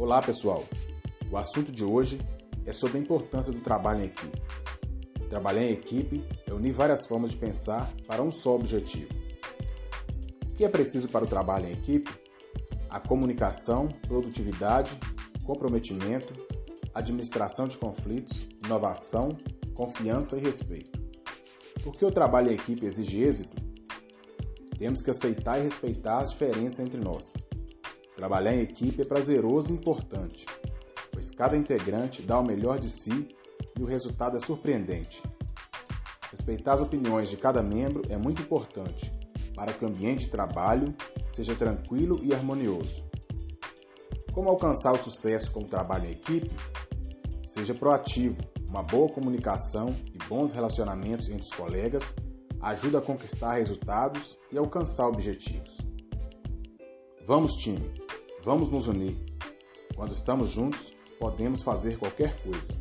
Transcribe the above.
Olá, pessoal. O assunto de hoje é sobre a importância do trabalho em equipe. Trabalhar em equipe é unir várias formas de pensar para um só objetivo. O que é preciso para o trabalho em equipe? A comunicação, produtividade, comprometimento, administração de conflitos, inovação, confiança e respeito. Porque o trabalho em equipe exige êxito, temos que aceitar e respeitar as diferenças entre nós Trabalhar em equipe é prazeroso e importante, pois cada integrante dá o melhor de si e o resultado é surpreendente. Respeitar as opiniões de cada membro é muito importante para que o ambiente de trabalho seja tranquilo e harmonioso. Como alcançar o sucesso com o trabalho em equipe? Seja proativo, uma boa comunicação e bons relacionamentos entre os colegas ajuda a conquistar resultados e alcançar objetivos. Vamos, time! Vamos nos unir. Quando estamos juntos, podemos fazer qualquer coisa.